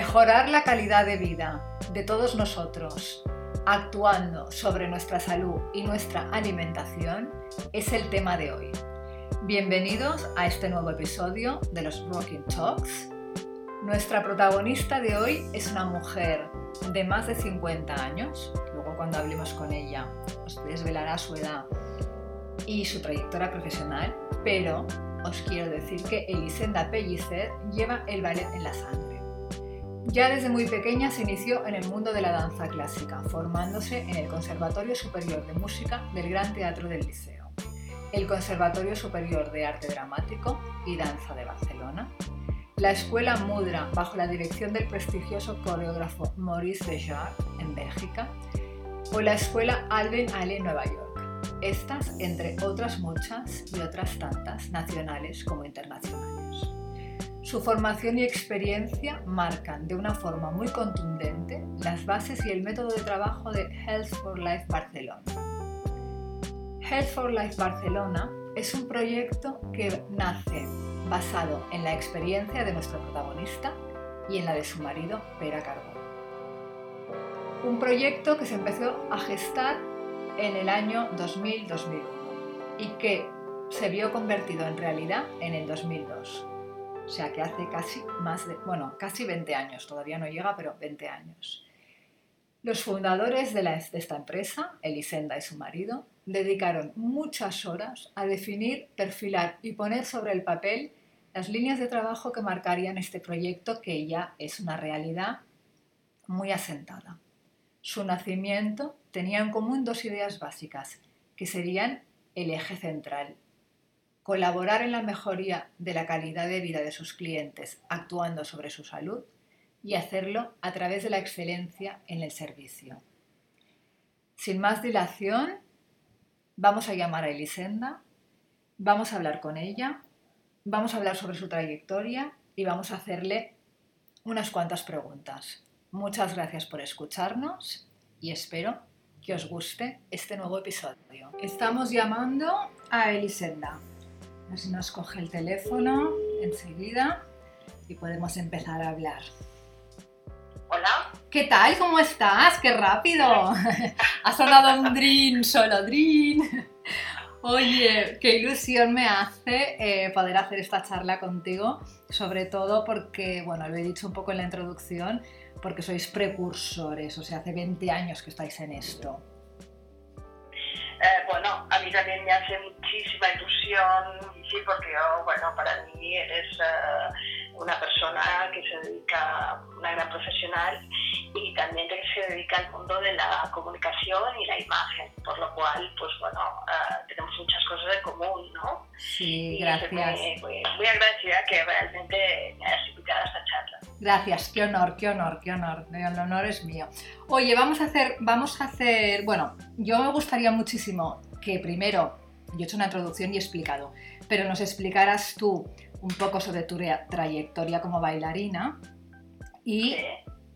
Mejorar la calidad de vida de todos nosotros actuando sobre nuestra salud y nuestra alimentación es el tema de hoy. Bienvenidos a este nuevo episodio de los Rocking Talks. Nuestra protagonista de hoy es una mujer de más de 50 años, luego cuando hablemos con ella os desvelará su edad y su trayectoria profesional, pero os quiero decir que Elisenda Pellicer lleva el ballet en la sangre. Ya desde muy pequeña se inició en el mundo de la danza clásica, formándose en el Conservatorio Superior de Música del Gran Teatro del Liceo, el Conservatorio Superior de Arte Dramático y Danza de Barcelona, la Escuela Mudra bajo la dirección del prestigioso coreógrafo Maurice Béjart en Bélgica o la Escuela Alvin Alley en Nueva York. Estas, entre otras muchas y otras tantas, nacionales como internacionales. Su formación y experiencia marcan de una forma muy contundente las bases y el método de trabajo de Health for Life Barcelona. Health for Life Barcelona es un proyecto que nace basado en la experiencia de nuestro protagonista y en la de su marido, Pera Carbón. Un proyecto que se empezó a gestar en el año 2000-2001 y que se vio convertido en realidad en el 2002. O sea que hace casi más de, bueno, casi 20 años, todavía no llega, pero 20 años. Los fundadores de, de esta empresa, Elisenda y su marido, dedicaron muchas horas a definir, perfilar y poner sobre el papel las líneas de trabajo que marcarían este proyecto que ya es una realidad muy asentada. Su nacimiento tenía en común dos ideas básicas, que serían el eje central. Colaborar en la mejoría de la calidad de vida de sus clientes actuando sobre su salud y hacerlo a través de la excelencia en el servicio. Sin más dilación, vamos a llamar a Elisenda, vamos a hablar con ella, vamos a hablar sobre su trayectoria y vamos a hacerle unas cuantas preguntas. Muchas gracias por escucharnos y espero que os guste este nuevo episodio. Estamos llamando a Elisenda. A ver si nos coge el teléfono enseguida y podemos empezar a hablar. Hola. ¿Qué tal? ¿Cómo estás? ¡Qué rápido! ha sonado un drin, solo drin. Oye, qué ilusión me hace eh, poder hacer esta charla contigo, sobre todo porque, bueno, lo he dicho un poco en la introducción, porque sois precursores, o sea, hace 20 años que estáis en esto. Eh, bueno, a mí también me hace muchísima ilusión, sí, porque yo, bueno, para mí eres uh, una persona que se dedica, una gran profesional y también que se dedica al mundo de la comunicación y la imagen, por lo cual, pues bueno, uh, tenemos muchas cosas en común, ¿no? Sí, gracias. muy, muy, muy agradecida que realmente me hayas invitado a esta charla. Gracias, qué honor, qué honor, qué honor. El honor es mío. Oye, vamos a hacer, vamos a hacer, bueno, yo me gustaría muchísimo que primero, yo he hecho una introducción y he explicado, pero nos explicaras tú un poco sobre tu trayectoria como bailarina y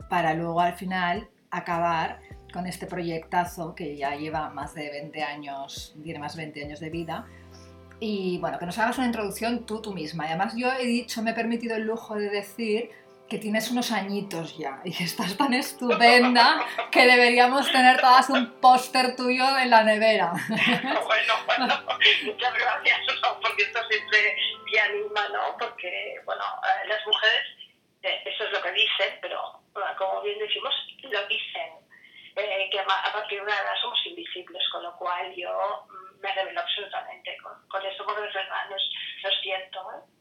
para luego al final acabar con este proyectazo que ya lleva más de 20 años, tiene más de 20 años de vida. Y bueno, que nos hagas una introducción tú, tú misma. Y además yo he dicho, me he permitido el lujo de decir que tienes unos añitos ya y que estás tan estupenda que deberíamos tener todas un póster tuyo en la nevera. Bueno, bueno, muchas gracias, porque esto siempre me anima, ¿no? Porque, bueno, eh, las mujeres, eh, eso es lo que dicen, pero como bien decimos, lo dicen, eh, que a partir de una somos invisibles, con lo cual yo mm, me revelo absolutamente con, con esto, porque es verdad, siento, ¿eh?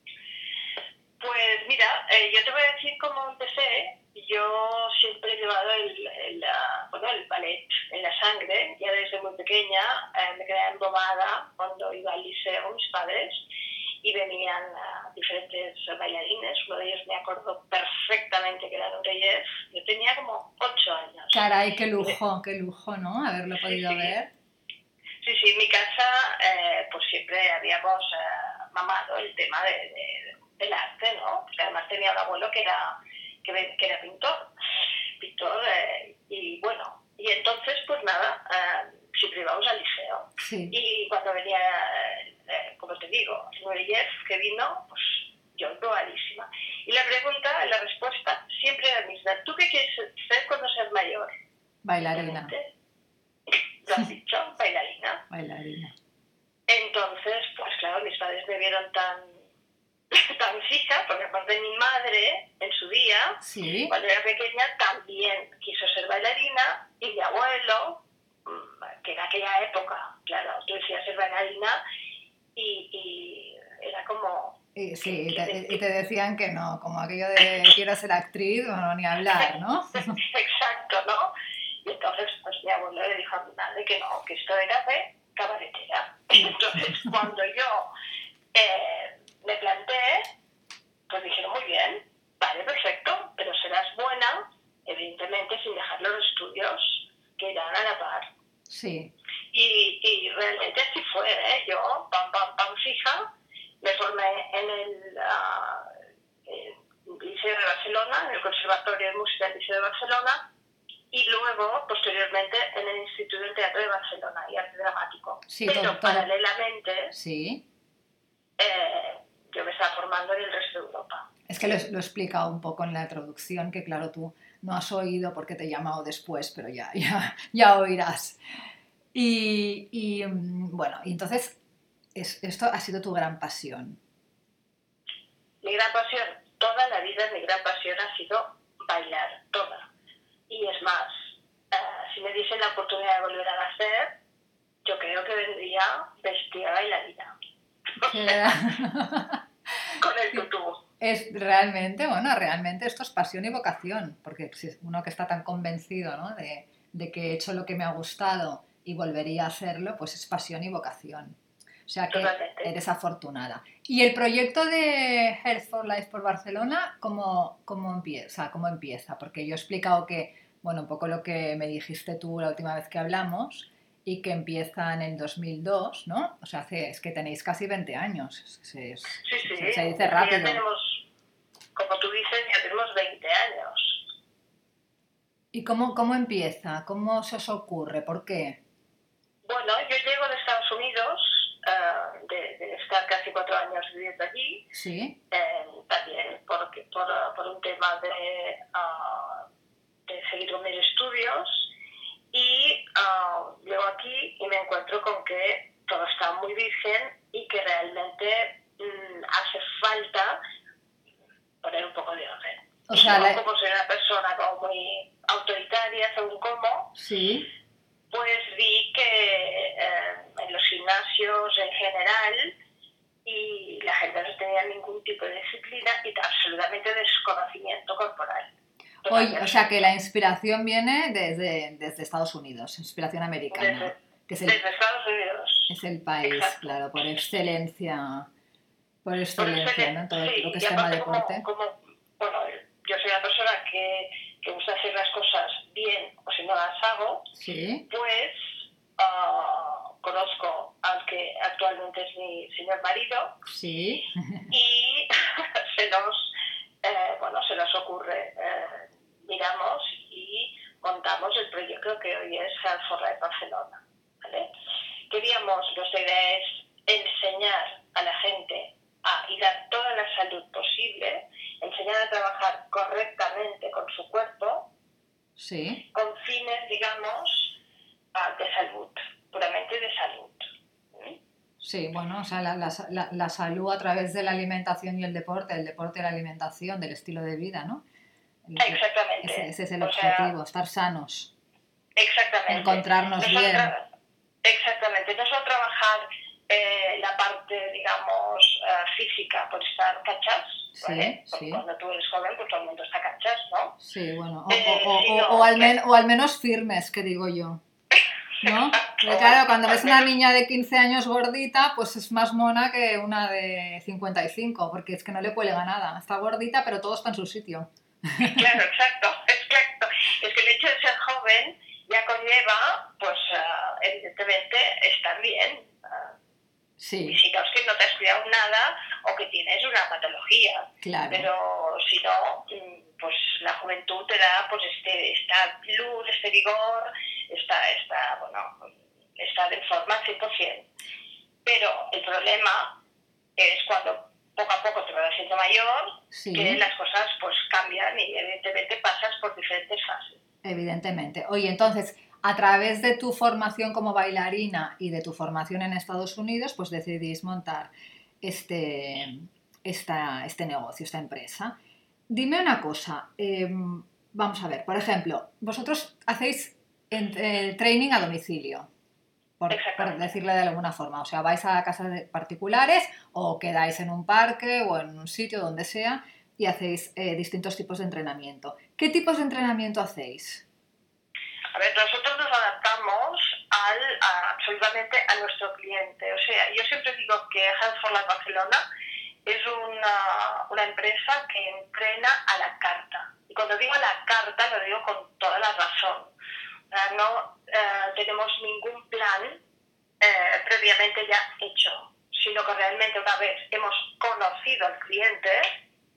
Pues mira, eh, yo te voy a decir cómo empecé. Yo siempre he llevado el, el, bueno, el ballet en la sangre, ya desde muy pequeña. Eh, me quedé embobada cuando iba al liceo, mis padres, y venían uh, diferentes bailarines. Uno de ellos me acuerdo perfectamente que era Nureyev. Yo tenía como ocho años. Caray, qué lujo, qué lujo, ¿no? Haberlo podido sí, sí. ver. Sí, sí, en mi casa eh, pues siempre habíamos eh, mamado el tema de, de del arte, ¿no? Porque además tenía un abuelo que era, que, que era pintor, pintor, eh, y bueno, y entonces, pues nada, eh, siempre íbamos al liceo. Sí. Y cuando venía, eh, como te digo, Nureyev, que vino, pues yo probadísima. Y la pregunta, la respuesta siempre la misma. ¿Tú qué quieres ser cuando seas mayor? Bailarina. ¿Lo has dicho? Bailarina. Bailarina. Entonces, pues claro, mis padres me vieron tan, tan fija, porque aparte mi madre, en su día, Sí. cuando era pequeña, también quiso ser bailarina y mi abuelo, mm, que en aquella época, claro, tú decías ser bailarina y, y era como... Y, sí, y te, y te decían que no, como aquello de quiero ser actriz, bueno, ni hablar, ¿no? Exacto, ¿no? Y entonces, pues mi abuelo le dijo a mi madre que no, que esto era de cabaretera. Entonces, cuando yo eh, me planteé, pues dijeron, muy bien, vale, perfecto, pero serás buena, evidentemente, sin dejar los estudios que irán a la par. Sí, Y, y realmente así fue, ¿eh? Yo, pam, pam, pam, fija, me formé en el ah, eh, Liceo de Barcelona, en el Conservatorio de Música del Liceo de Barcelona, y luego, posteriormente, en el Instituto del Teatro de Barcelona y Arte Dramático. Sí, Pero paralelamente, sí. eh, formando en el resto de Europa. Es que lo, lo he explicado un poco en la introducción, que claro, tú no has oído porque te he llamado después, pero ya, ya, ya oirás. Y, y, mm, bueno, entonces es- esto ha sido tu gran pasión. Mi gran pasión, toda la vida mi gran pasión ha sido bailar, toda. Y es más, eh, si me diesen la oportunidad de volver a nacer, yo creo que vendría vestida bailarina. Con el tutú. Es realmente, bueno, realmente esto es pasión y vocación, porque uno que está tan convencido ¿no? de, de que he hecho lo que me ha gustado y volvería a hacerlo, pues es pasión y vocación. O sea que Totalmente. eres afortunada. ¿Y el proyecto de Health for Life por Barcelona, cómo, cómo empieza? ¿Cómo empieza? Porque yo he explicado que, bueno, un poco lo que me dijiste tú la última vez que hablamos, y que empieza en el 2002, ¿no? O sea, hace, es que tenéis casi 20 años. Sí, sí. se, se dice Ya rápido. tenemos, como tú dices, ya tenemos 20 años. ¿Y cómo, cómo empieza? ¿Cómo se os ocurre? ¿Por qué? Bueno, yo llego de Estados Unidos, eh, de, de estar casi cuatro años viviendo allí, Sí, eh, también porque, por, por un tema de, ah, de seguir con mis estudios. Y ah, llego aquí y me encuentro con que todo está muy virgen y que realmente mm, hace falta poner un poco de orden. o sea, la- como soy una persona como muy autoritaria según cómo, sí, pues vi que eh, en los gimnasios en general y la gente no tenía ningún tipo de disciplina y absolutamente desconocimiento corporal. Oye, o sea que la inspiración viene desde, desde Estados Unidos, inspiración americana, Desde- que es el, Desde Estados Unidos. es el país, Exacto. claro, por excelencia, por Por excelencia, excelen- ¿no? Todo sí, lo que es tema aparte como- deporte. como- bueno, yo soy una persona que, que gusta hacer las cosas bien o si no las hago, Sí, pues ah, conozco al que actualmente es mi señor marido sí, y se nos, eh, bueno, se nos ocurre, eh, miramos y montamos el proyecto que hoy es Health for Life Barcelona. ¿vale? Queríamos, nuestra idea es enseñar a la gente a y dar toda la salud posible, enseñar a trabajar correctamente con su cuerpo, sí, con fines, digamos, ah, de salud, puramente de salud. Sí, bueno, o sea, la, la, la- la salud a través de la alimentación y el deporte, el deporte y la alimentación, del estilo de vida, ¿no? El- Exactamente. Ese, ese es el O sea, objetivo, estar sanos, Exactamente. encontrarnos bien. Exactamente, no solo trabajar eh, la parte, digamos, eh, física por estar cachas, Sí, ¿vale? Sí. cuando tú eres joven, pues todo el mundo está cachas, ¿no? Sí, bueno, o, Eh, o- o- sí, o- no, o al men- o al menos firmes, que digo yo. ¿No? Claro, cuando ves una niña de 15 años gordita, pues es más mona que una de 55, porque es que no le cuelga nada. Está gordita, pero todo está en su sitio. Claro, exacto, exacto. Es que el hecho de ser joven ya conlleva, pues, ah, evidentemente, estar bien. y Sí, si no es que no te has cuidado nada o que tienes una patología. claro. pero si no, mm, pues la juventud te da pues este, esta luz, este vigor, esta, esta, bueno, estar en forma al 100%. Pero el problema es cuando poco a poco te vas haciendo mayor que las cosas pues cambian y evidentemente pasas por diferentes fases. Evidentemente. Oye, entonces, a través de tu formación como bailarina y de tu formación en Estados Unidos, pues decidís montar este, esta, este negocio, esta empresa. Dime una cosa, em, vamos a ver, por ejemplo, vosotros hacéis eh, training a domicilio, por, decirle de alguna forma, o sea, vais a casas particulares o quedáis en un parque o en un sitio donde sea y hacéis eh, distintos tipos de entrenamiento. ¿Qué tipos de entrenamiento hacéis? A ver, nosotros nos adaptamos al, absolutamente a nuestro cliente. O sea, yo siempre digo que Health for Life Barcelona es una, una empresa que entrena a la carta. Y cuando digo a la carta, lo digo con toda la razón. No eh, tenemos ningún plan eh, previamente ya hecho, sino que realmente una vez hemos conocido al cliente,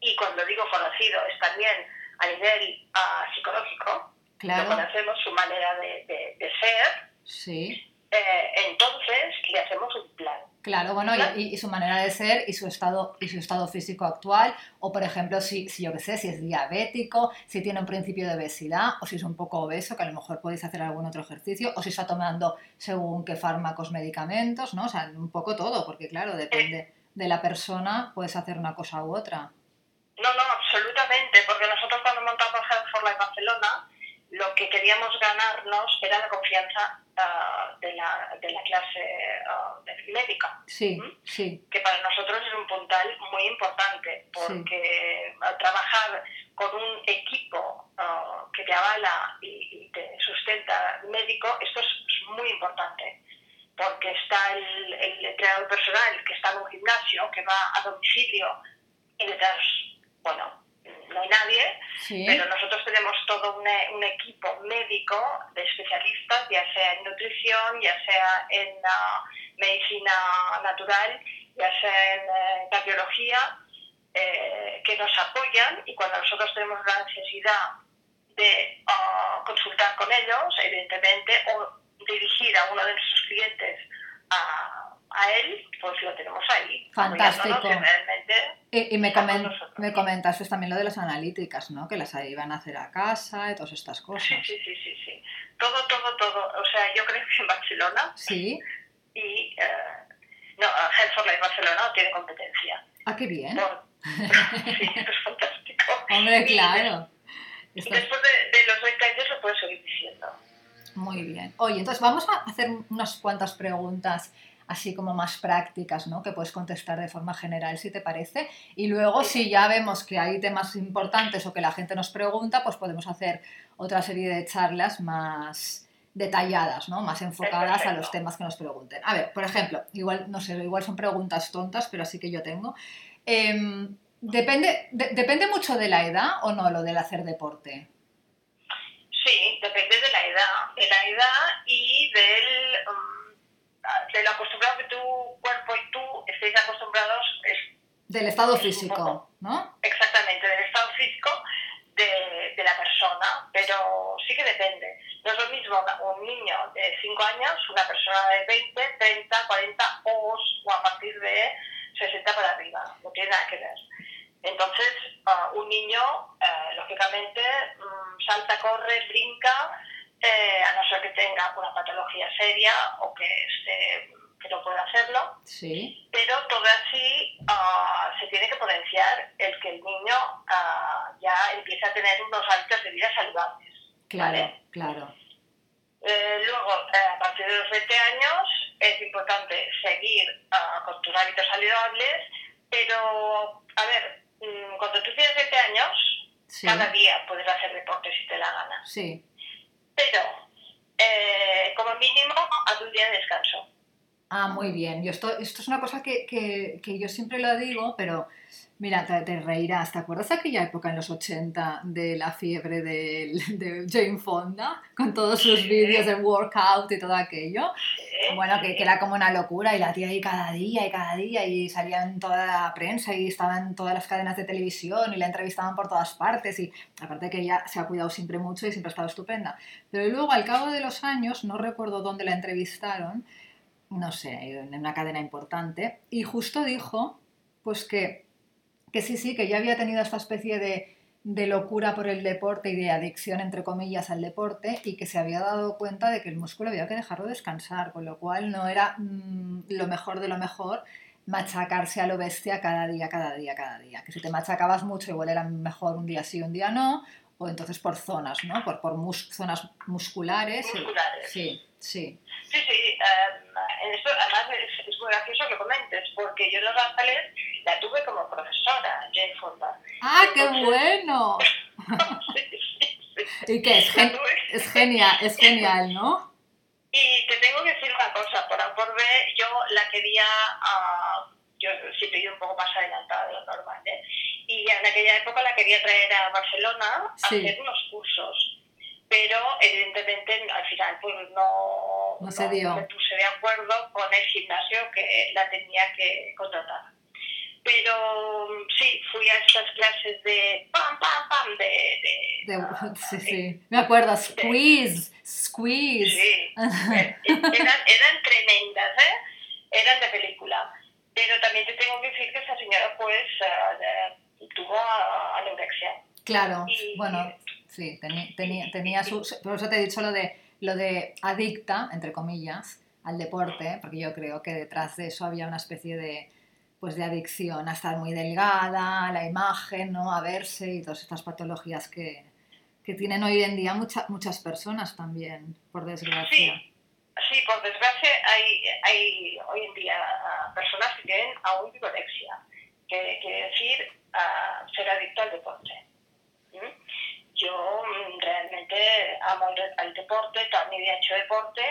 y cuando digo conocido es también a nivel uh, psicológico, Claro. conocemos su manera de, ser. Sí. Eh, entonces le hacemos un plan. Claro, bueno, y, su manera de ser y su estado y su estado físico actual, o por ejemplo, si, si yo qué sé, si es diabético, si tiene un principio de obesidad, o si es un poco obeso, que a lo mejor podéis hacer algún otro ejercicio, o si está tomando según qué fármacos, medicamentos, ¿no? O sea, un poco todo, porque claro, depende de la persona, puedes hacer una cosa u otra. No, no, absolutamente, porque nosotros cuando montamos Health for Life Barcelona, lo que queríamos ganarnos era la confianza ah, de, la, de, la, clase uh, médica. Sí, sí. Que para nosotros es un puntal muy importante, porque trabajar con un equipo que te avala y, te sustenta médico, esto es muy importante. Porque está el, el entrenador personal que está en un gimnasio, que va a domicilio y detrás, bueno, no hay nadie, pero nosotros tenemos todo un, equipo médico de especialistas, ya sea en nutrición, ya sea en medicina natural, ya sea en eh, cardiología, eh, que nos apoyan y cuando nosotros tenemos la necesidad de ah, consultar con ellos, evidentemente, o dirigir a uno de nuestros clientes a a él, pues lo tenemos ahí. Fantástico. y, me, me comentaste también lo de las analíticas, ¿no? Que las iban a hacer a casa y todas estas cosas. Sí, sí, sí, sí, sí. Todo, todo, todo. O sea, yo creo que en Barcelona. Sí. Y. Eh, no, Health for Life Barcelona no tiene competencia. Ah, qué bien. sí, es fantástico. Hombre, claro. Después de, de los 20 años lo puedes seguir diciendo. Muy bien. Oye, entonces vamos a hacer unas cuantas preguntas así como más prácticas, ¿no? Que puedes contestar de forma general, si te parece. Y luego, si ya vemos que hay temas importantes o que la gente nos pregunta, pues podemos hacer otra serie de charlas más detalladas, ¿no? Más enfocadas a los temas que nos pregunten. A ver, por ejemplo, igual, no sé, igual son preguntas tontas, pero así que yo tengo. Em, depende, ¿Depende mucho de la edad o no lo del hacer deporte? Sí, depende de la edad, de la edad y del... De lo acostumbrado que tu cuerpo y tú estéis acostumbrados es, del estado físico, ¿no? Exactamente, del estado físico de, de, la persona, pero sí que depende. No es lo mismo un niño de 5 años, una persona de 20, 30, 40 o, o a partir de 60 para arriba, no tiene nada que ver. Entonces, uh, un niño, uh, lógicamente, um, salta, corre, brinca, eh, a no ser que tenga una patología seria o que, esté, que no pueda hacerlo. Sí. Pero todo así ah, se tiene que potenciar el que el niño ah, ya empiece a tener unos hábitos de vida saludables. Claro, claro. Eh, luego, eh, a partir de los 20 años, es importante seguir uh, con tus hábitos saludables, pero, a ver, mm, cuando tú tienes 20 años, cada día puedes hacer deporte si te la gana. Sí pero eh, como mínimo a un día de descanso. Ah, muy bien. Yo esto, esto es una cosa que, que, que yo siempre lo digo, pero Mira, te, reirás. ¿Te acuerdas de aquella época en los 80 de la fiebre de, de Jane Fonda? Con todos sus vídeos de workout y todo aquello. Bueno, que, que, era como una locura y la tía ahí cada día y cada día y salía en toda la prensa y estaba en todas las cadenas de televisión y la entrevistaban por todas partes y aparte que ella se ha cuidado siempre mucho y siempre ha estado estupenda. Pero luego al cabo de los años, no recuerdo dónde la entrevistaron, no sé, en una cadena importante, y justo dijo pues que que sí, sí, que yo había tenido esta especie de, de locura por el deporte y de adicción, entre comillas, al deporte y que se había dado cuenta de que el músculo había que dejarlo descansar, con lo cual no era mm, lo mejor de lo mejor machacarse a lo bestia cada día, cada día, cada día. Que si te machacabas mucho, igual era mejor un día sí, un día no, o entonces por zonas, ¿no? Por, por zonas musculares. Musculares. Sí, sí. Sí, sí. Um, esto, además es, muy gracioso que comentes, porque yo en Los Ángeles la tuve como profesora, Jane Fonda. ¡Ah, qué bueno! sí, sí, sí. Y que es, es, genial, es genial, ¿no? Y te tengo que decir una cosa, por A por B, yo la quería, uh, yo siempre he ido un poco más adelantada de lo normal, ¿eh? y en aquella época la quería traer a Barcelona a hacer unos cursos. Pero evidentemente al final pues no, no, se dio. me puse de acuerdo con el gimnasio que la tenía que contratar. Pero sí, fui a estas clases de pam, pam, pam, de... de, sí, sí. Me acuerdo, squeeze, squeeze. Sí, eran, eran tremendas, ¿eh? Eran de película. Pero también te tengo que decir que esa señora pues... Uh, tuvo anorexia. Claro, bueno, sí, tenía, tenía, su... Por eso te he dicho lo de, lo de adicta, entre comillas, al deporte, porque yo creo que detrás de eso había una especie de pues de adicción a estar muy delgada, a la imagen, ¿no? a verse y todas estas patologías que, que tienen hoy en día muchas muchas personas también, por desgracia. Sí, sí por desgracia hay, hay hoy en día personas que tienen aún vigorexia, que quiere decir ser adicto al deporte. Yo mm, realmente amo el, deporte, también he hecho deporte,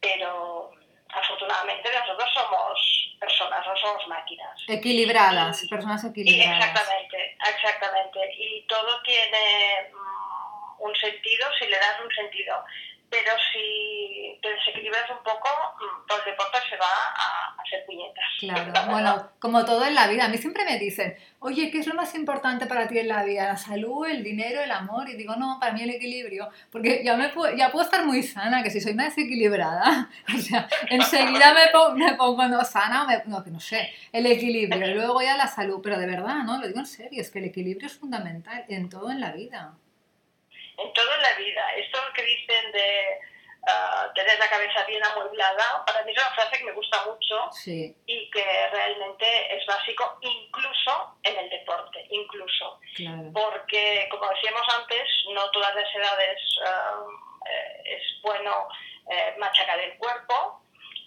pero afortunadamente nosotros somos personas, no somos máquinas. Equilibradas, personas equilibradas. exactamente, exactamente. Y todo tiene mm, un sentido si le das un sentido pero si te desequilibras un poco, mm, todo el deporte se va a hacer puñetas. Claro, bueno, como todo en la vida. A mí siempre me dicen, oye, ¿qué es lo más importante para ti en la vida? ¿La salud, el dinero, el amor? Y digo, no, para mí el equilibrio. Porque ya, me puedo, ya puedo estar muy sana, que si soy una desequilibrada, o sea, enseguida me pongo, me pongo no sana, no, que no sé, el equilibrio. Luego ya la salud, pero de verdad, ¿no? Lo digo en serio, es que el equilibrio es fundamental en todo en la vida en toda la vida. Esto que dicen de uh, tener la cabeza bien amueblada, para mí es una frase que me gusta mucho y que realmente es básico incluso en el deporte, incluso. Porque, como decíamos antes, no todas las edades uh, es bueno eh, machacar el cuerpo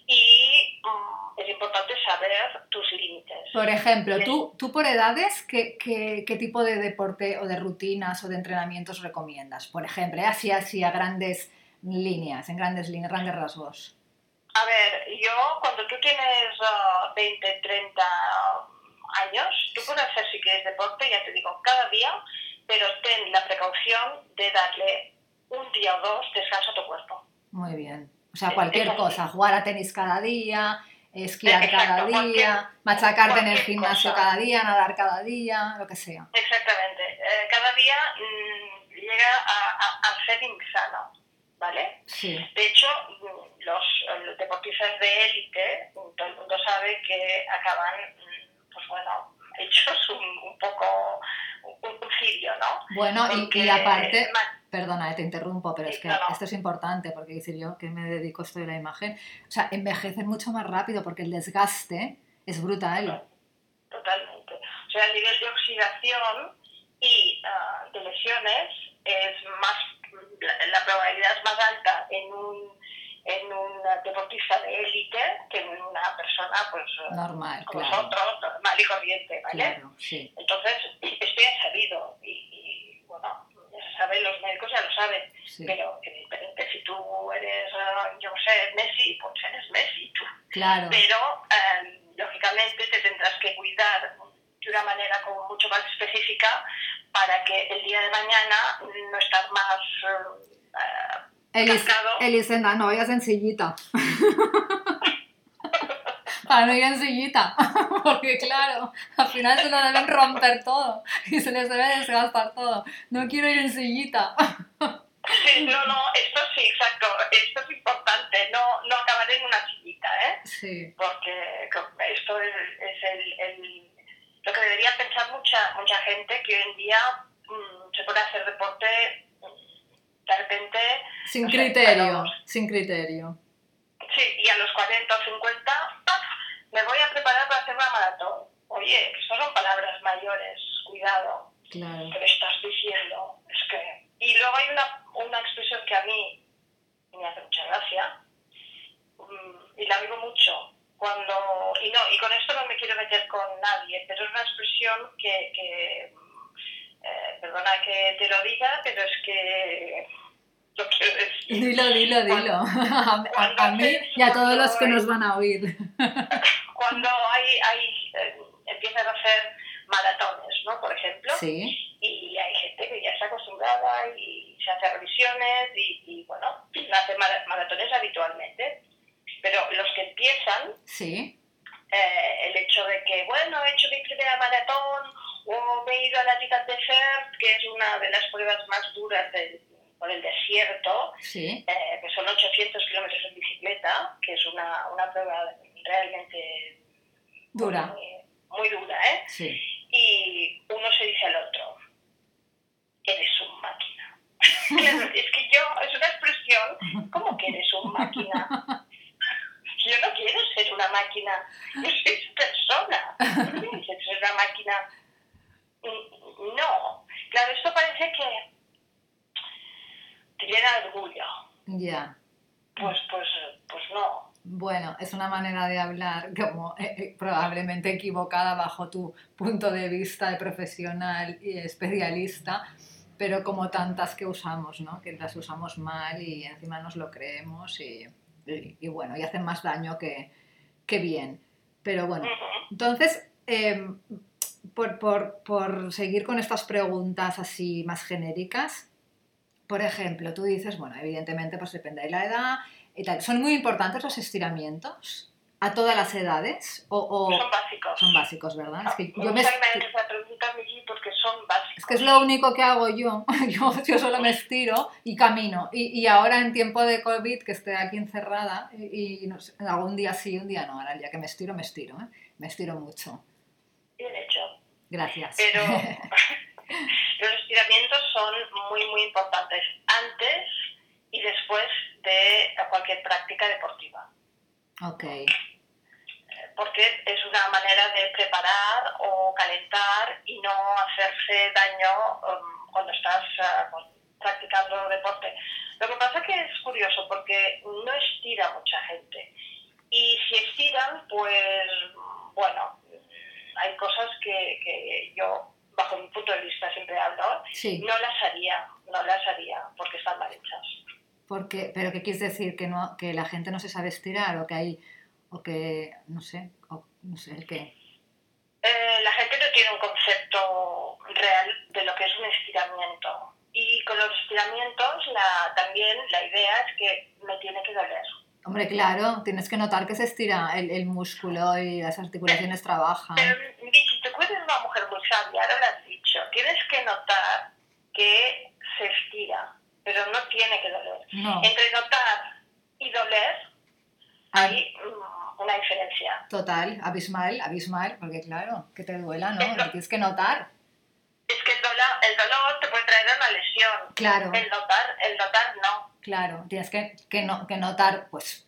y mm, es importante saber tus límites. Por ejemplo, tú, tú por edades, ¿qué, ¿qué, qué, tipo de deporte o de rutinas o de entrenamientos recomiendas? Por ejemplo, ¿eh? así, así a grandes líneas, en grandes líneas, grandes rasgos. A ver, yo cuando tú tienes 20, uh, 30 años, tú puedes hacer si quieres deporte, ya te digo, cada día, pero ten la precaución de darle un día o dos descanso a tu cuerpo. Muy bien. O sea, cualquier cosa, jugar a tenis cada día, esquiar cada día, machacarte en el gimnasio cada día, nadar cada día, lo que sea. Exactamente. Eh, cada día mm, llega a, ser insano, ¿vale? Sí. De hecho, mm, los, deportistas de élite, todo el mundo sabe que acaban, mm, pues bueno, hechos un, poco un, un, ¿no? Bueno, y, aparte... Perdona, te interrumpo, pero es que esto es importante porque decir yo que me dedico a esto de la imagen, o sea, envejecen mucho más rápido porque el desgaste es brutal. Totalmente. O sea, el nivel de oxidación y ah, de lesiones es más, la, probabilidad es más alta en un en un deportista de élite que en una persona pues normal, como nosotros, normal y corriente, ¿vale? Claro, sí. Entonces, esto ya sabido y, y bueno, saben, los médicos ya lo saben, pero evidentemente si tú eres, ah, yo no sé, Messi, pues eres Messi tú. Claro. Pero em, lógicamente te tendrás que cuidar de una manera como mucho más específica para que el día de mañana no estar más uh, Elisenda, no vaya sencillita. para no ir en sillita, porque claro, al final se lo deben romper todo y se les debe desgastar todo. No quiero ir en sillita. Sí, no, no, esto sí, exacto, esto es importante, no, no acabar en una sillita, ¿eh? Sí. Porque esto es, el, el, lo que debería pensar mucha, mucha gente que hoy en día mm, se puede hacer deporte de repente... Sin criterio, los- sin criterio. sí, y a los 40 o 50, ¡paf! me voy a preparar para hacer una maratón. Oye, eso son palabras mayores, cuidado. Claro. que le estás diciendo. Es que... Y luego hay una, una expresión que a mí me hace mucha gracia mm, y la vivo mucho. Cuando, y no, y con esto no me quiero meter con nadie, pero es una expresión que, que perdona que te lo diga, pero es que lo quiero decir. Dilo, dilo, dilo. A, a- a mí y a todos los que nos van a oír. Cuando hay, hay eh, empiezas a hacer maratones, ¿no? Por ejemplo, Sí, y hay gente que ya está acostumbrada y se hace revisiones y, y, bueno, hace mara- maratones habitualmente. Pero los que empiezan, sí, noche, probablemente equivocada bajo tu punto de vista de profesional y especialista, pero como tantas que usamos, ¿no? Que las usamos mal y encima nos lo creemos y, y- y bueno, y hacen más daño que, que bien. Pero bueno, entonces, eh, por, por- por seguir con estas preguntas así más genéricas, por ejemplo, tú dices, bueno, evidentemente pues depende de la edad y tal. ¿Son muy importantes los estiramientos a todas las edades? ¿O, o- Son básicos. son básicos, verdad? Es que yo me, porque son básicos. es que es lo único que hago yo. Yo, yo solo me estiro y camino. Y, y ahora en tiempo de COVID, que estoy aquí encerrada, y, y no sé, algún día sí, un día no. Ahora el día que me estiro, me estiro. ¿eh? Me estiro mucho. Bien hecho. Gracias. Pero los estiramientos son muy, muy importantes antes y después de cualquier práctica deportiva. Ok, Porque es una manera de preparar o calentar y no hacerse daño um, cuando estás pues, practicando deporte. Lo que pasa que es curioso porque no estira mucha gente. Y si estiran, pues bueno, hay cosas que, que yo, bajo mi punto de vista, siempre hablo, sí. no las haría, no las haría porque están mal hechas. Porque, ¿Pero qué quieres decir? ¿Que, no, ¿Que la gente no se sabe estirar? ¿O que hay.? O que. No sé. O, no sé, ¿el qué? Eh, la gente no tiene un concepto real de lo que es un estiramiento. Y con los estiramientos la, también la idea es que me tiene que doler. Hombre, claro, tienes que notar que se estira el, el músculo y las articulaciones trabajan. Pero, Vicky, tú eres una mujer muy sabia, ahora lo has dicho. Tienes que notar que se estira, pero no tiene que doler. No, Entre notar y doler hay, hay mm, una diferencia. total, abismal, abismal, porque claro, que te duela, ¿no? Lo tienes que notar. Es que el dolor, el dolor te puede traer una lesión. Claro, El notar, el notar no. claro, tienes que, que, no- que notar, pues,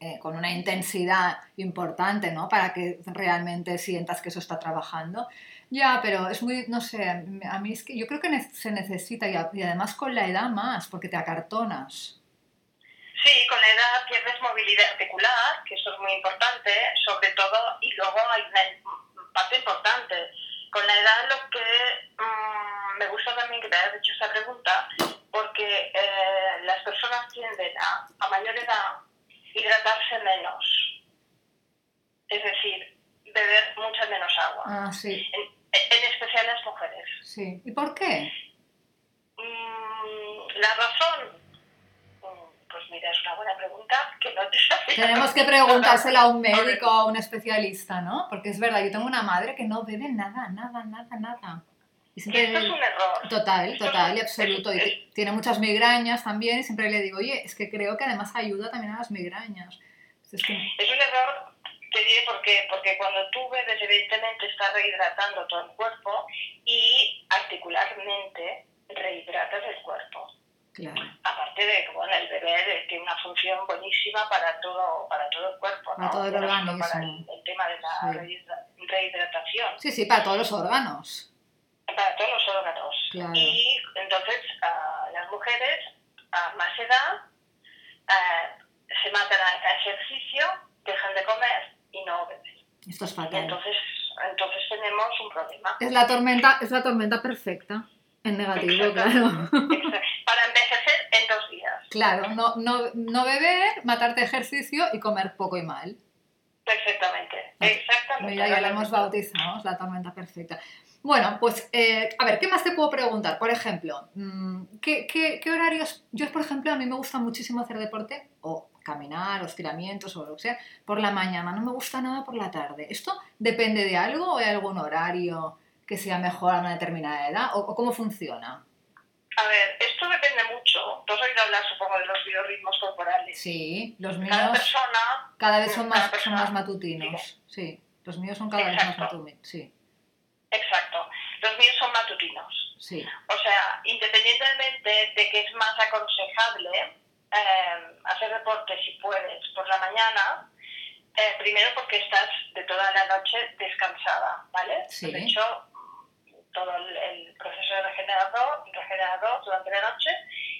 eh, con una intensidad importante, ¿no? Para que realmente sientas que eso está trabajando. Ya, pero es muy, no sé, a mí es que yo creo que se necesita y, además con la edad más, porque te acartonas. Sí, con la edad pierdes movilidad articular, que eso es muy importante, sobre todo, y luego hay una parte importante. Con la edad lo que mm, me gusta también que te hayas hecho esa pregunta, porque eh, las personas tienden a, a mayor edad, hidratarse menos. Es decir, beber mucha menos agua. Ah, sí, En, en especial las mujeres. sí. ¿Y por qué? Mm, la razón, mm, pues mira, es una buena pregunta que no te sabía. Tenemos que preguntárselo a un médico o a un especialista, ¿no? Porque es verdad, yo tengo una madre que no bebe nada, nada, nada, nada. Y siempre Esto es un error. Total, total y absoluto. Y tiene muchas migrañas también y siempre le digo, oye, es que creo que además ayuda también a las migrañas. Es que, Es un error te diré por qué. Porque cuando tú bebes, evidentemente estás rehidratando todo el cuerpo y articularmente rehidratas el cuerpo. Claro. Aparte de que bueno, el bebé tiene una función buenísima para todo, para todo el cuerpo, ¿no? Para todo el organismo. Para el, el tema de la Sí. rehidra- rehidratación. Sí, sí, para todos los órganos. para todos los órganos. Claro. Y entonces ah, las mujeres a más edad ah, se matan a ejercicio, dejan de comer y no beben. Esto es Y fatal. entonces, entonces tenemos un problema. Es la tormenta, es la tormenta perfecta. En negativo, Exacto. claro. Para envejecer en dos días. Claro, no, no, no beber, matarte ejercicio y comer poco y mal. Perfectamente. Exactamente. Mira, ya la hemos bautizado, es la tormenta perfecta. Bueno, pues, eh, a ver, ¿qué más te puedo preguntar? Por ejemplo, mm, ¿qué, qué, qué horarios? Yo, por ejemplo, a mí me gusta muchísimo hacer deporte, o caminar, estiramientos, o lo que sea, por la mañana. No me gusta nada por la tarde. ¿Esto depende de algo o hay algún horario que sea mejor a una determinada edad? ¿O, o cómo funciona? A ver, esto depende mucho. Tú has oído hablar, supongo, de los biorritmos corporales. Sí, los Cada míos persona cada vez son cada más, son persona- más matutinos. Sí, los míos son cada vez más Exacto. matutinos. Sí, Exacto. Los míos son matutinos. sí. O sea, independientemente de que es más aconsejable eh, hacer deporte si puedes por la mañana, eh, primero porque estás de toda la noche descansada, ¿vale? Sí. De hecho, todo el, el proceso de regenerador, regenerador durante la noche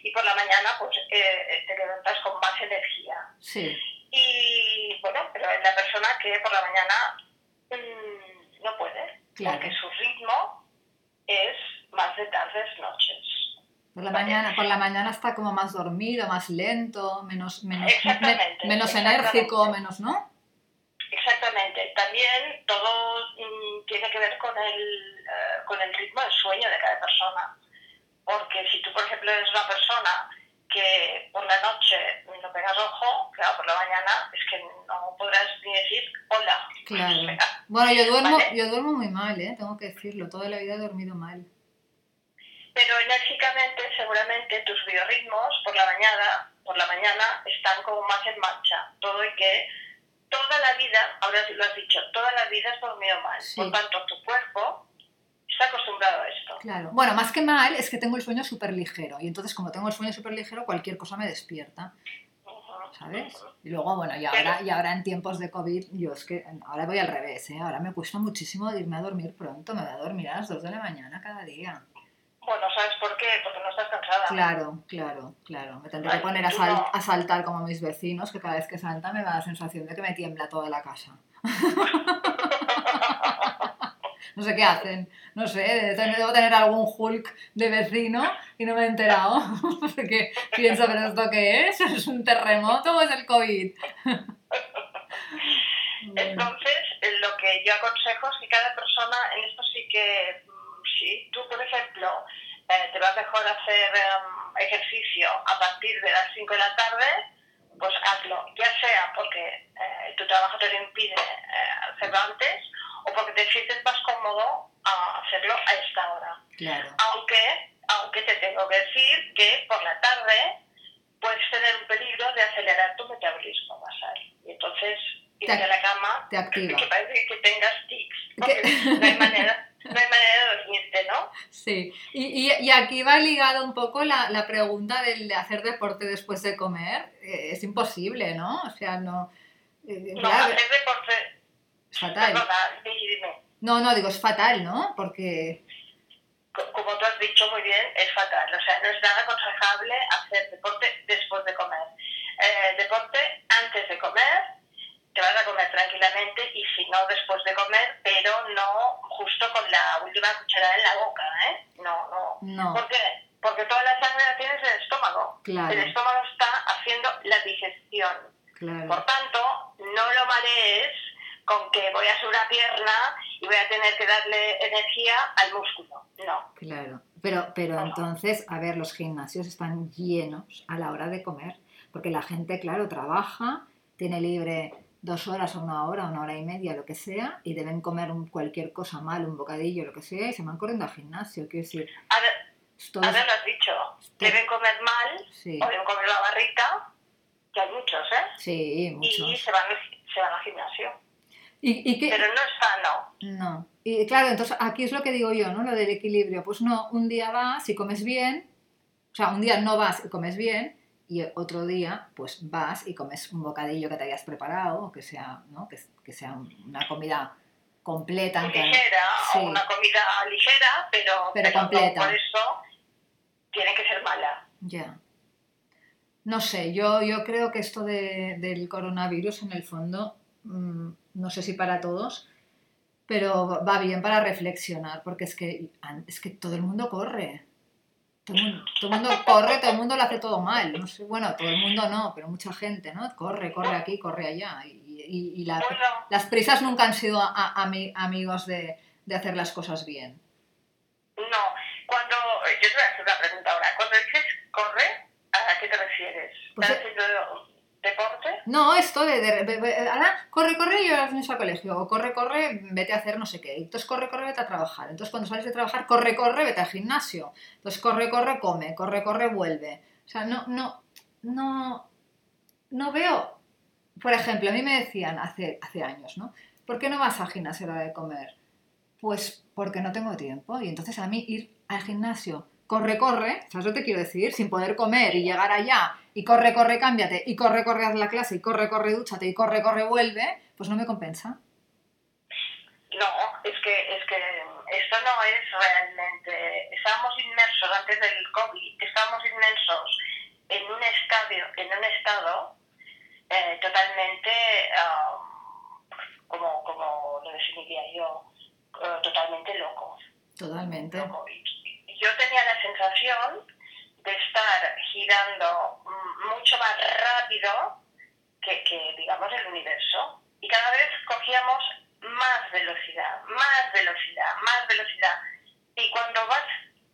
y por la mañana pues eh, te levantas con más energía. Sí, Y bueno, pero es la persona que por la mañana mm, no puede, Claro. porque su ritmo es más de tardes, noches. Por la Vale. mañana, por la mañana está como más dormido, más lento, menos, menos, Exactamente, me- menos exactamente. enérgico, menos, ¿no? Exactamente. También todo mm, tiene que ver con el, eh, con el ritmo del sueño de cada persona. Porque si tú, por ejemplo, eres una persona que por la noche no pegas ojo, claro, por la mañana es que no podrás ni decir hola. Claro. Bueno, yo duermo, Vale. yo duermo muy mal, ¿eh? Tengo que decirlo, toda la vida he dormido mal. Pero enérgicamente, seguramente tus biorritmos por la mañana, por la mañana están como más en marcha. Todo y que toda la vida, ahora lo has dicho, toda la vida has dormido mal. Sí. Por tanto, tu cuerpo está acostumbrado a esto. Claro. Bueno, más que mal es que tengo el sueño súper ligero. Y entonces, como tengo el sueño súper ligero, cualquier cosa me despierta. ¿sabes? Y luego, bueno, y ahora, y ahora en tiempos de COVID, yo es que ahora voy al revés, ¿eh? Ahora me cuesta muchísimo irme a dormir pronto. Me voy a dormir a las 2 de la mañana cada día. Bueno, ¿sabes por qué? Porque no estás cansada. Claro, claro, claro. Me tendré que poner a, sal- no. a saltar como mis vecinos, que cada vez que salta me da la sensación de que me tiembla toda la casa. No sé qué hacen, no sé, debo tener, algún Hulk de vecino y no me he enterado, porque pienso, pero ¿esto qué es? ¿Es un terremoto o es el COVID? Entonces, lo que yo aconsejo es que cada persona, en esto sí que, si tú, por ejemplo, eh, te va mejor hacer em, ejercicio a partir de las 5 de la tarde, pues hazlo, ya sea porque eh, tu trabajo te lo impide eh, hacerlo antes o porque te sientes más cómodo a hacerlo a esta hora. Claro, Aunque, aunque te tengo que decir que por la tarde puedes tener un peligro de acelerar tu metabolismo basal. Y entonces irte Te- a la cama te activa. que parece que tengas tics. ¿Qué? Porque no hay manera, no hay manera de dormirte, ¿no? Sí, y, y- y aquí va ligado un poco la, la pregunta del de hacer deporte después de comer. Eh, es imposible, ¿no? O sea, no... eh, No, claro, hacer deporte, es fatal. No, no, digo, es fatal, ¿no? Porque... co- como tú has dicho muy bien, es fatal. O sea, no es nada aconsejable hacer deporte después de comer. Eh, deporte antes de comer, te vas a comer tranquilamente y si no después de comer, pero no justo con la última cucharada en la boca, ¿eh? No, no. No, ¿Por qué? Porque toda la sangre la tienes en el estómago. Claro. El estómago está haciendo la digestión. claro. Por tanto, no lo marees con que voy a hacer una pierna y voy a tener que darle energía al músculo. No. Claro, pero, pero entonces, a ver, los gimnasios están llenos a la hora de comer, porque la gente, claro, trabaja, tiene libre dos horas o una hora, una hora y media, lo que sea, y deben comer un- cualquier cosa mal, un bocadillo, lo que sea, y se van corriendo al gimnasio. Quiero decir, ahora es- lo has dicho. Deben comer mal Sí, o deben comer la barrita, que hay muchos, ¿eh? sí, Y muchos. se van, se van al gimnasio. ¿Y, qué? Pero no es sano. No. Y claro, entonces aquí es lo que digo yo, ¿no? Lo del equilibrio. Pues no, un día vas y comes bien, o sea, un día no vas y comes bien, y otro día pues vas y comes un bocadillo que te hayas preparado, que sea, ¿no? que, que sea una comida completa. ligera, una comida ligera, pero, pero, completa. por eso tiene que ser mala. Ya. No sé, yo, yo creo que esto del coronavirus en el fondo, mm, no sé si para todos, pero va bien para reflexionar, porque es que, es que todo el mundo corre. Todo el, mundo, corre, todo el mundo lo hace todo mal. No sé, bueno, todo el mundo no, pero mucha gente, ¿no? Corre, corre aquí, corre allá. Y, las prisas nunca han sido amigos de, hacer las cosas bien. No, cuando. Yo te voy a hacer una pregunta ahora. Cuando dices corre, ¿a qué te refieres? Pues, ¿Estás haciendo No, esto de, ahora corre, corre y vas al colegio, o corre, corre, vete a hacer no sé qué, entonces corre, corre, vete a trabajar, entonces cuando sales de trabajar, corre, corre, vete al gimnasio, entonces corre, corre, come, corre, corre, vuelve. O sea, no, no, no, no veo, por ejemplo, a mí me decían hace, hace años, ¿no? ¿Por qué no vas al gimnasio a la hora de comer? Pues porque no tengo tiempo y entonces a mí ir al gimnasio corre, corre, ¿sabes lo que te quiero decir? Sin poder comer y llegar allá y corre, corre, cámbiate y corre, corre, haz la clase y corre, corre, dúchate y corre, corre, vuelve, pues no me compensa. No, es que, es que esto no es realmente. Estábamos inmersos antes del COVID, estábamos inmersos en un estadio, en un estado eh, totalmente, um, como, como lo definiría yo, uh, totalmente loco. Totalmente yo tenía la sensación de estar girando mucho más rápido que, digamos, el universo. Y cada vez cogíamos más velocidad, más velocidad, más velocidad. Y cuando vas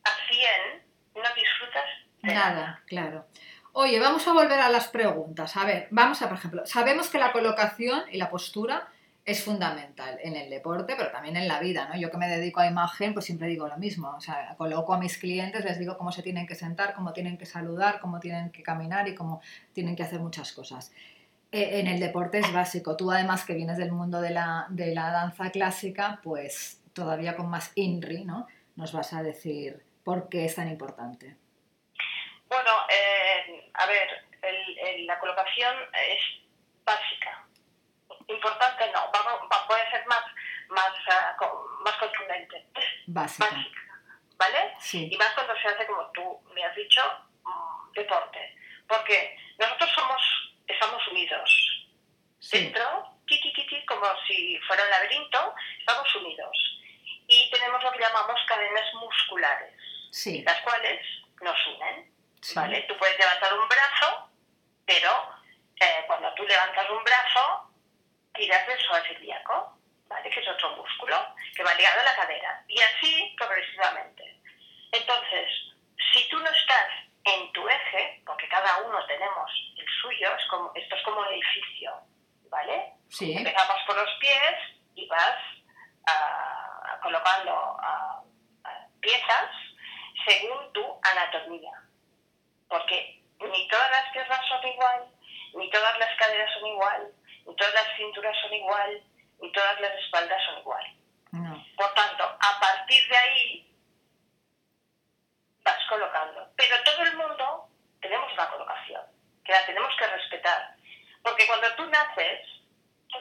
a 100, no disfrutas de nada. nada. Claro. Oye, vamos a volver a las preguntas. A ver, vamos a, por ejemplo, sabemos que la colocación y la postura es fundamental en el deporte, pero también en la vida, ¿no? Yo que me dedico a imagen, pues siempre digo lo mismo, o sea, coloco a mis clientes, les digo cómo se tienen que sentar, cómo tienen que saludar, cómo tienen que caminar y cómo tienen que hacer muchas cosas. E, en el deporte es básico. Tú además que vienes del mundo de la, de la danza clásica, pues todavía con más INRI, ¿no? Nos vas a decir por qué es tan importante. Bueno, eh, a ver, la colocación es básica importante no, va, puede ser más, más, uh, más contundente. Básica. ¿Vale? Sí. Y más cuando se hace, como tú me has dicho, mm, deporte. Porque nosotros somos, estamos unidos. Dentro, titi, titi, como si fuera un laberinto, estamos unidos. Y tenemos lo que llamamos cadenas musculares, sí. las cuales nos unen. ¿Vale? Tú puedes levantar un brazo, pero eh, cuando tú levantas un brazo, tiras del psoas ilíaco, ¿vale? que es otro músculo que va ligado a la cadera, y así progresivamente. Entonces, si tú no estás en tu eje, porque cada uno tenemos el suyo, es como, esto es como un edificio, ¿vale? Sí. Empezamos por los pies y vas ah, colocando ah, ah, piezas según tu anatomía, porque ni todas las piernas son igual, ni todas las caderas son igual, ni todas las cinturas son igual, ni todas las espaldas son igual. Por tanto, a partir de ahí vas colocando. Pero todo el mundo tenemos una colocación, que la tenemos que respetar. Porque cuando tú naces, tú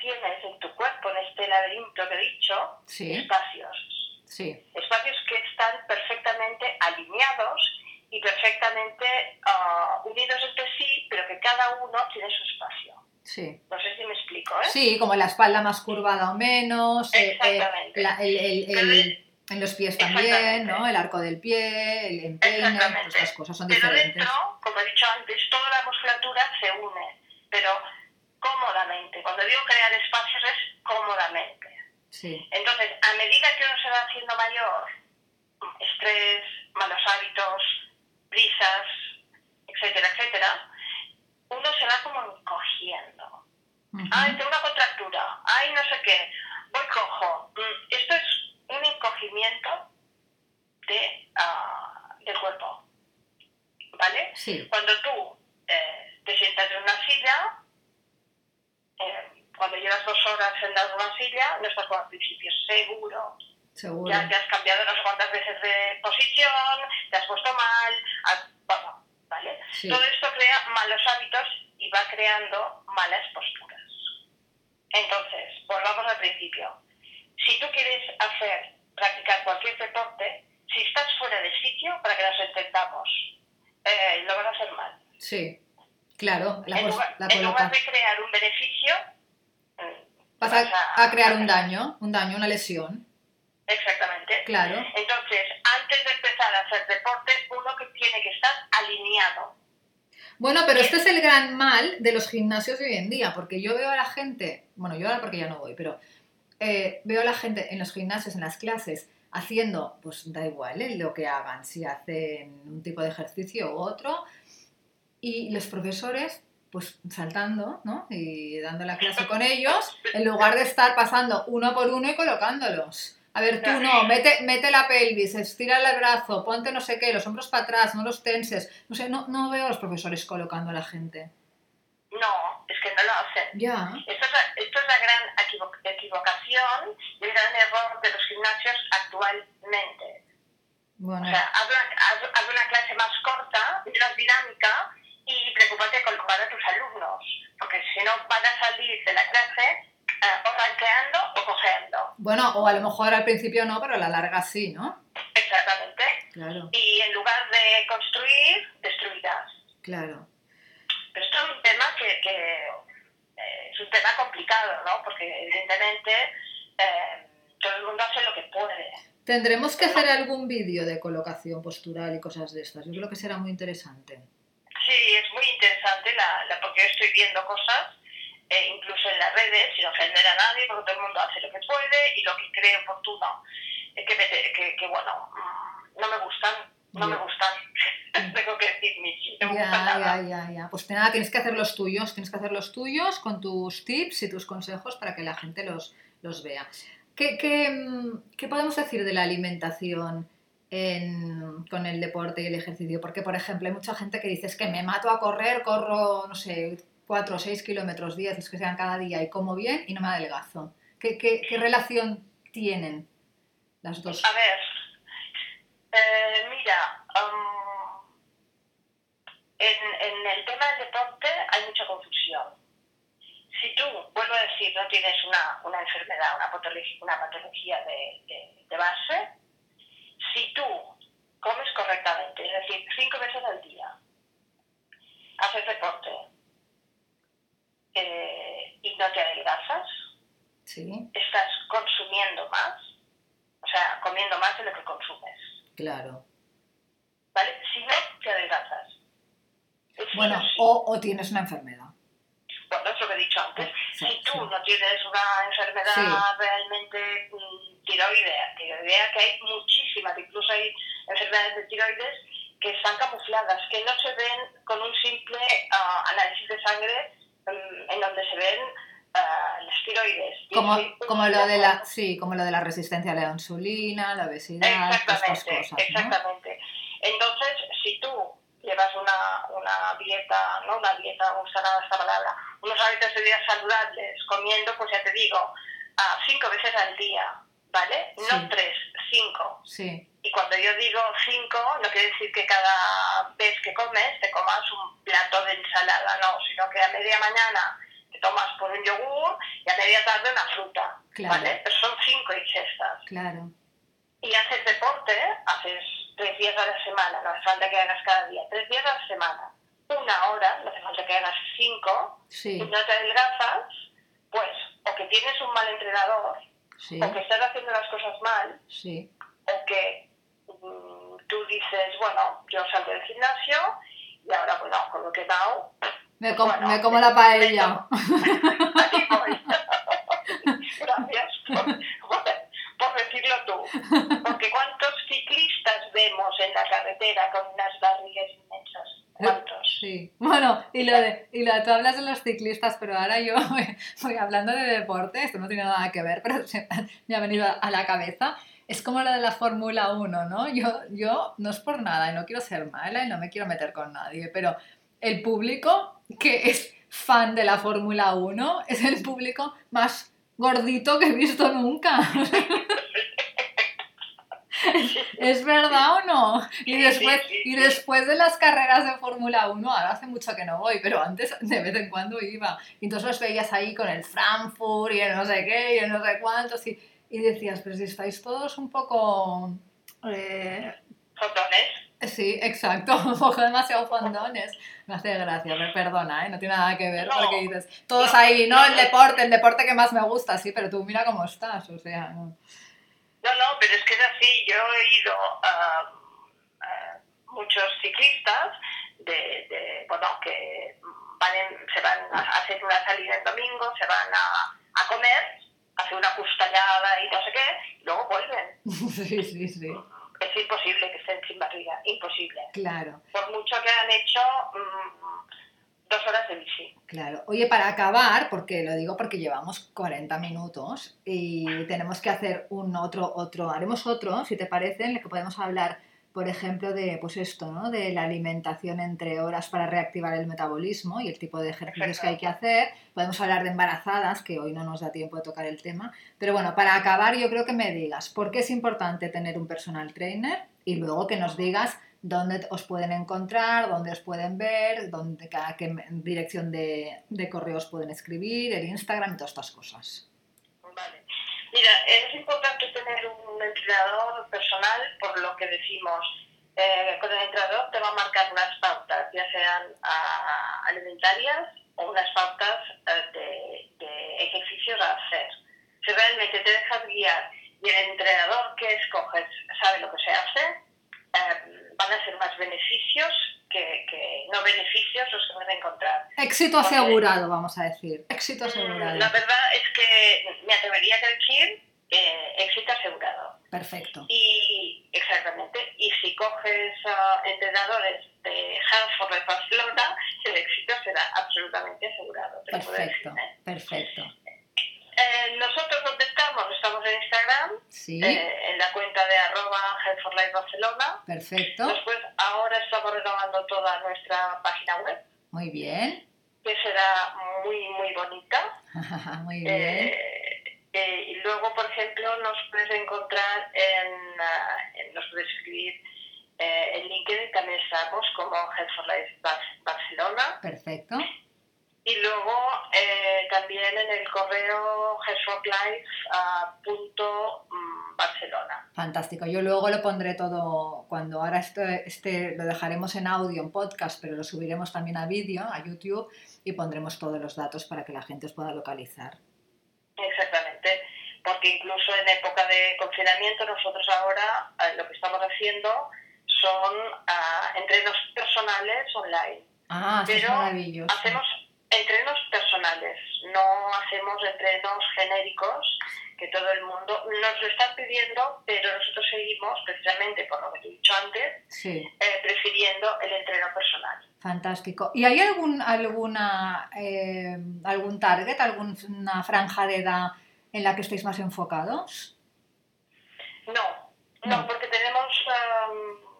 tienes en tu cuerpo, en este laberinto que he dicho, espacios. Sí. Espacios que están perfectamente alineados y perfectamente ah, unidos entre sí, pero que cada uno tiene su espacio. Sí. No sé si me explico, ¿eh? Sí, como la espalda más curvada o menos. Eh, eh, Exactamente. en los pies también, ¿no? El arco del pie, el empeine, todas estas cosas son pero diferentes. Dentro, como he dicho antes, toda la musculatura se une, pero cómodamente. Cuando digo crear espacios es cómodamente. Sí. Entonces, a medida que uno se va haciendo mayor, estrés, malos hábitos, prisas, etcétera, etcétera, uno se va como encogiendo. Ay, tengo una contractura. Ay, no sé qué. Voy cojo. Mm, esto es un encogimiento de, uh, del cuerpo. ¿Vale? Sí. Cuando tú eh, te sientas en una silla, eh, cuando llevas llevas dos horas sentado en una silla, no estás como al principio, seguro. Seguro. Ya te has cambiado no sé cuántas veces de posición, te has puesto mal, has- bueno, ¿vale? Sí. Todo esto crea malos hábitos y va creando malas posturas. Entonces, volvamos al principio. Si tú quieres hacer, practicar cualquier deporte, si estás fuera de sitio, para que nos entendamos, eh, lo vas a hacer mal. Sí, claro, la, en, lugar, la en lugar coloca. de crear un beneficio, mm, vas a, a crear un daño, un daño, una lesión. Exactamente. Claro, Entonces, antes de empezar a hacer deporte, uno que tiene que estar alineado. Bueno, pero este es el gran mal de los gimnasios de hoy en día, porque yo veo a la gente, bueno, yo ahora porque ya no voy, pero eh, veo a la gente en los gimnasios, en las clases, haciendo, pues da igual ¿eh? lo que hagan, si hacen un tipo de ejercicio u otro, y los profesores, pues saltando, ¿no? Y dando la clase con ellos, en lugar de estar pasando uno por uno y colocándolos. A ver, tú no, mete, mete la pelvis, estira el brazo, ponte no sé qué, los hombros para atrás, no los tenses. No sé, no, no veo a los profesores colocando a la gente. No, es que no lo hacen. Ya, Esto es, la, esto es la gran equivo- equivocación y el gran error de los gimnasios actualmente. bueno, O sea, haz una, haz- haz una clase más corta, menos dinámica y preocúpate de colocar a tus alumnos, porque si no van a salir de la clase o ranqueando o cojeando. bueno, o a lo mejor al principio no, pero a la larga sí, ¿no? Exactamente. Claro, Y en lugar de construir, destruirás. claro. Pero esto es un tema que, que, eh, es un tema complicado, ¿no? Porque evidentemente eh, todo el mundo hace lo que puede. Tendremos que hacer algún vídeo de colocación postural y cosas de estas. Yo creo que será muy interesante. Sí, es muy interesante la, la- porque estoy viendo cosas, eh, incluso en las redes, sin ofender a nadie, porque todo el mundo hace lo que puede y lo que cree oportuno. Eh, que, me- que, que, bueno, mm, no me gustan, no me gustan. Tengo que decir, Michi, no me Ya, gustan nada. ya, ya, ya. Pues nada, tienes que hacer los tuyos, tienes que hacer los tuyos con tus tips y tus consejos para que la gente los, los vea. ¿Qué, qué, mm, qué podemos decir de la alimentación en- con el deporte y el ejercicio? Porque, por ejemplo, hay mucha gente que dice es que me mato a correr, corro, no sé, 4 o 6 kilómetros, 10, es que sean cada día y como bien y no me adelgazo. ¿Qué, qué, qué relación tienen las dos? A ver, eh, mira, um, en, en el tema del deporte hay mucha confusión. Si tú, vuelvo a decir, no tienes una, una enfermedad, una patología, una patología de, de- de base, si tú comes correctamente, es decir, cinco veces al día, haces deporte eh, y no te adelgazas, Sí, estás consumiendo más, o sea, comiendo más de lo que consumes. claro. ¿Vale? Si no, te adelgazas. Sí Bueno, o sí. o, o tienes una enfermedad. Bueno, es lo que he dicho antes. Sí, si tú no tienes una enfermedad realmente mm, tiroidea, tiroidea que hay muchísimas, incluso hay enfermedades de tiroides que están camufladas, que no se ven con un simple ah, análisis de sangre en donde se ven ah, las tiroides. Como, como lo de la, sí, como lo de la resistencia a la insulina, la obesidad, todas estas Exactamente, cosas, ¿no? exactamente. Entonces, si tú llevas una, una dieta, no una dieta, nada esta palabra, unos hábitos de vida saludables, comiendo, pues ya te digo, ah, cinco veces al día, ¿vale? No Sí. tres, cinco. Sí, Y cuando yo digo cinco, no quiere decir que cada vez que comes te comas un plato de ensalada, no, sino que a media mañana te tomas por un yogur y a media tarde una fruta, Claro. ¿vale? Pero son cinco ingestas claro. y haces deporte, haces tres días a la semana, no hace falta que hagas cada día, tres días a la semana, una hora, no hace falta que hagas cinco, Sí, y no te adelgazas, pues o que tienes un mal entrenador, sí, o que estás haciendo las cosas mal, sí. o que tú dices, bueno, yo salgo del gimnasio y ahora, bueno, con lo que he dado, Me, com- Bueno, me como la paella. aquí voy. Gracias por, por- por decirlo tú. Porque ¿cuántos ciclistas vemos en la carretera con unas barrigas inmensas? ¿Cuántos? Sí. Bueno, y lo de, y lo, tú hablas de los ciclistas, pero ahora yo voy, voy hablando de deporte, esto no tiene nada que ver, pero se me ha venido a la cabeza. Es como lo de la Fórmula 1, ¿no? Yo, yo no es por nada y no quiero ser mala y no me quiero meter con nadie, pero el público que es fan de la Fórmula 1, es el público más gordito que he visto nunca. ¿Es verdad o no? Y después, y después de las carreras de Fórmula 1, ahora hace mucho que no voy, pero antes de vez en cuando iba. Y entonces los veías ahí con el Frankfurt y el no sé qué y el no sé cuántos. Y, y decías, pero si estáis todos un poco... Eh... Sí, exacto, un poco demasiado fondones. Me hace gracia, me perdona, ¿eh? no tiene nada que ver no, porque dices, todos ahí, no, el deporte, el deporte que más me gusta, sí, pero tú mira cómo estás, o sea, no. No, no, pero es que es así. Yo he ido a, muchos ciclistas de, bueno, que van se van a hacer una salida el domingo, se van a, a comer, una custallada y no sé qué, y luego vuelven. sí, sí, sí. Es imposible que estén sin barriga, imposible. Claro. Por mucho que han hecho... Mmm, dos horas de bici. Claro. Oye, para acabar, porque lo digo porque llevamos 40 minutos y tenemos que hacer un otro, otro, haremos otro, si te parece, en el que podemos hablar, por ejemplo, de pues esto, ¿no? De la alimentación entre horas para reactivar el metabolismo y el tipo de ejercicios que hay que hacer. Podemos hablar de embarazadas, que hoy no nos da tiempo de tocar el tema. Pero bueno, para acabar, yo creo que me digas por qué es importante tener un personal trainer y luego que nos digas dónde os pueden encontrar, dónde os pueden ver, dónde, a qué dirección de, de correo os pueden escribir, el Instagram y todas estas cosas. Mira, es importante tener un entrenador personal por lo que decimos. Eh, con el entrenador te va a marcar unas pautas, ya sean uh, alimentarias o unas pautas uh, de, de ejercicios a hacer. Si realmente te dejas guiar y el entrenador que escoges sabe lo que se hace, eh, van a ser más beneficios que, que, no beneficios los que van a encontrar. Éxito asegurado, vamos a decir. Éxito asegurado. La verdad es que me atrevería a decir eh, éxito asegurado. Perfecto. Y exactamente. Y si coges uh, entrenadores de Hanford Barcelona, el éxito será absolutamente asegurado. Perfecto. ¿eh? Perfecto. Eh, nosotros donde estamos, estamos en Instagram, sí. eh, en la cuenta de arroba Health for Life Barcelona. Perfecto. Después, ahora estamos renovando toda nuestra página web. Muy bien. Que será muy, muy bonita. muy bien. Eh, eh, y luego, por ejemplo, nos puedes encontrar en, uh, en nos puedes escribir eh, en LinkedIn, también estamos como Health for Life Barcelona. Perfecto. Y luego eh, también en el correo Barcelona. Fantástico. Yo luego lo pondré todo, cuando ahora este, este lo dejaremos en audio, en podcast, pero lo subiremos también a vídeo, a YouTube, y pondremos todos los datos para que la gente os pueda localizar. Exactamente. Porque incluso en época de confinamiento nosotros ahora eh, lo que estamos haciendo son uh, entrenos personales online. Ah, pero es maravilloso. hacemos entrenos personales, no hacemos entrenos genéricos que todo el mundo nos lo están pidiendo, pero nosotros seguimos, precisamente por lo que te he dicho antes, sí. eh, prefiriendo el entreno personal. Fantástico. ¿Y hay algún, alguna, eh, algún target, alguna franja de edad en la que estéis más enfocados? No, no, no porque tenemos... Um,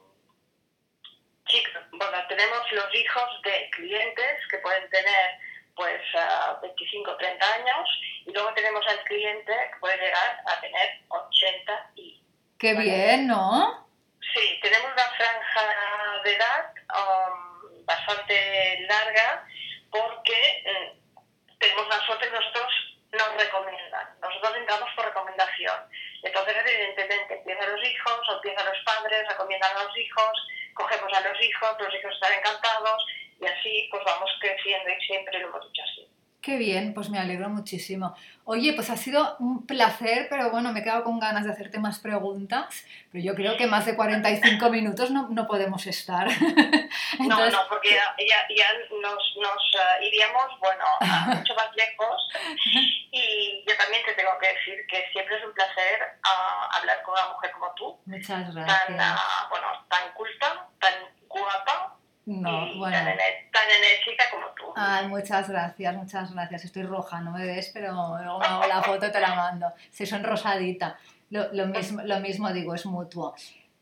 bueno, tenemos los hijos de clientes que pueden tener pues uh, 25 30 años y luego tenemos al cliente que puede llegar a tener 80 y... ¡Qué ¿vale? bien, ¿no? Sí, tenemos una franja de edad um, bastante larga porque um, tenemos la suerte que nosotros nos recomiendan. Nosotros entramos por recomendación. Entonces, evidentemente, empiezan los hijos, o empiezan los padres, recomiendan a los hijos, cogemos a los hijos, los hijos están encantados y así pues vamos creciendo y siempre lo hemos hecho así. Qué bien, pues me alegro muchísimo. Oye, pues ha sido un placer, pero bueno, me he quedado con ganas de hacerte más preguntas, pero yo creo que más de 45 minutos no, no podemos estar. Entonces... No, no, porque ya, ya, ya nos, nos uh, iríamos, bueno, mucho más lejos y yo también te tengo que decir que siempre es un placer uh, hablar con una mujer como tú. Muchas gracias. Tan, uh, bueno, tan culta, tan guapa no, y bueno. tan, tan, enérgica como tú. Ay, muchas gracias, muchas gracias. Estoy roja, no me ves, pero luego me hago la foto y te la mando. Si son rosadita. Lo, lo, mismo, lo mismo digo, es mutuo.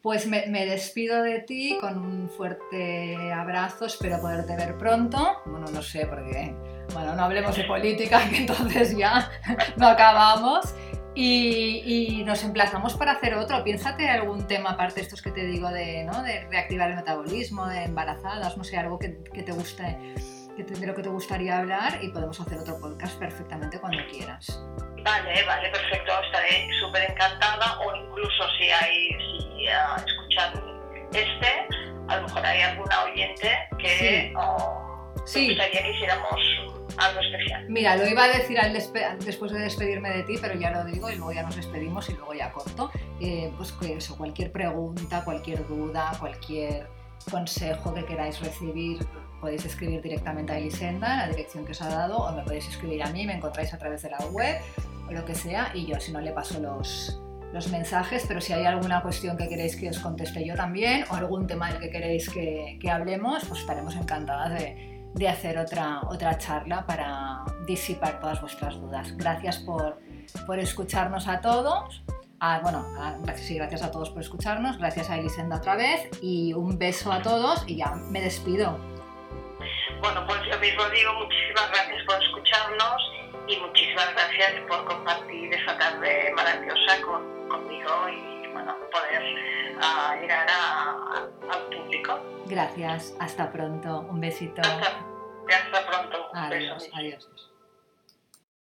Pues me, me, despido de ti con un fuerte abrazo, espero poderte ver pronto. Bueno, no sé, porque Bueno, no hablemos de política, que entonces ya no acabamos. Y, nos emplazamos para hacer otro. Piénsate algún tema aparte de estos que te digo de, ¿no? de reactivar el metabolismo, de embarazadas, no sé, algo que, te guste, que de lo que te gustaría hablar y podemos hacer otro podcast perfectamente cuando quieras. Vale, vale, perfecto. Estaré súper encantada o incluso si hay, si uh, escuchan este, a lo mejor hay alguna oyente que sí. Me gustaría que hiciéramos algo especial. Mira, lo iba a decir al después de despedirme de ti, pero ya lo digo y luego ya nos despedimos y luego ya corto. Eh, pues eso, cualquier pregunta, cualquier duda, cualquier consejo que queráis recibir, podéis escribir directamente a Elisenda, la dirección que os ha dado, o me podéis escribir a mí, me encontráis a través de la web o lo que sea, y yo si no le paso los, los mensajes, pero si hay alguna cuestión que queréis que os conteste yo también, o algún tema del que queréis que, que hablemos, pues estaremos encantadas de, de hacer otra, otra charla para disipar todas vuestras dudas. Gracias por, por escucharnos a todos. Ah, bueno, gracias, gracias a todos por escucharnos, gracias a Elisenda otra vez y un beso a todos y ya me despido. Bueno, pues yo mismo digo muchísimas gracias por escucharnos y muchísimas gracias por compartir esa tarde maravillosa conmigo y bueno, poder uh, llegar al público. Gracias, hasta pronto, un besito. Hasta, hasta pronto. Adiós, adiós.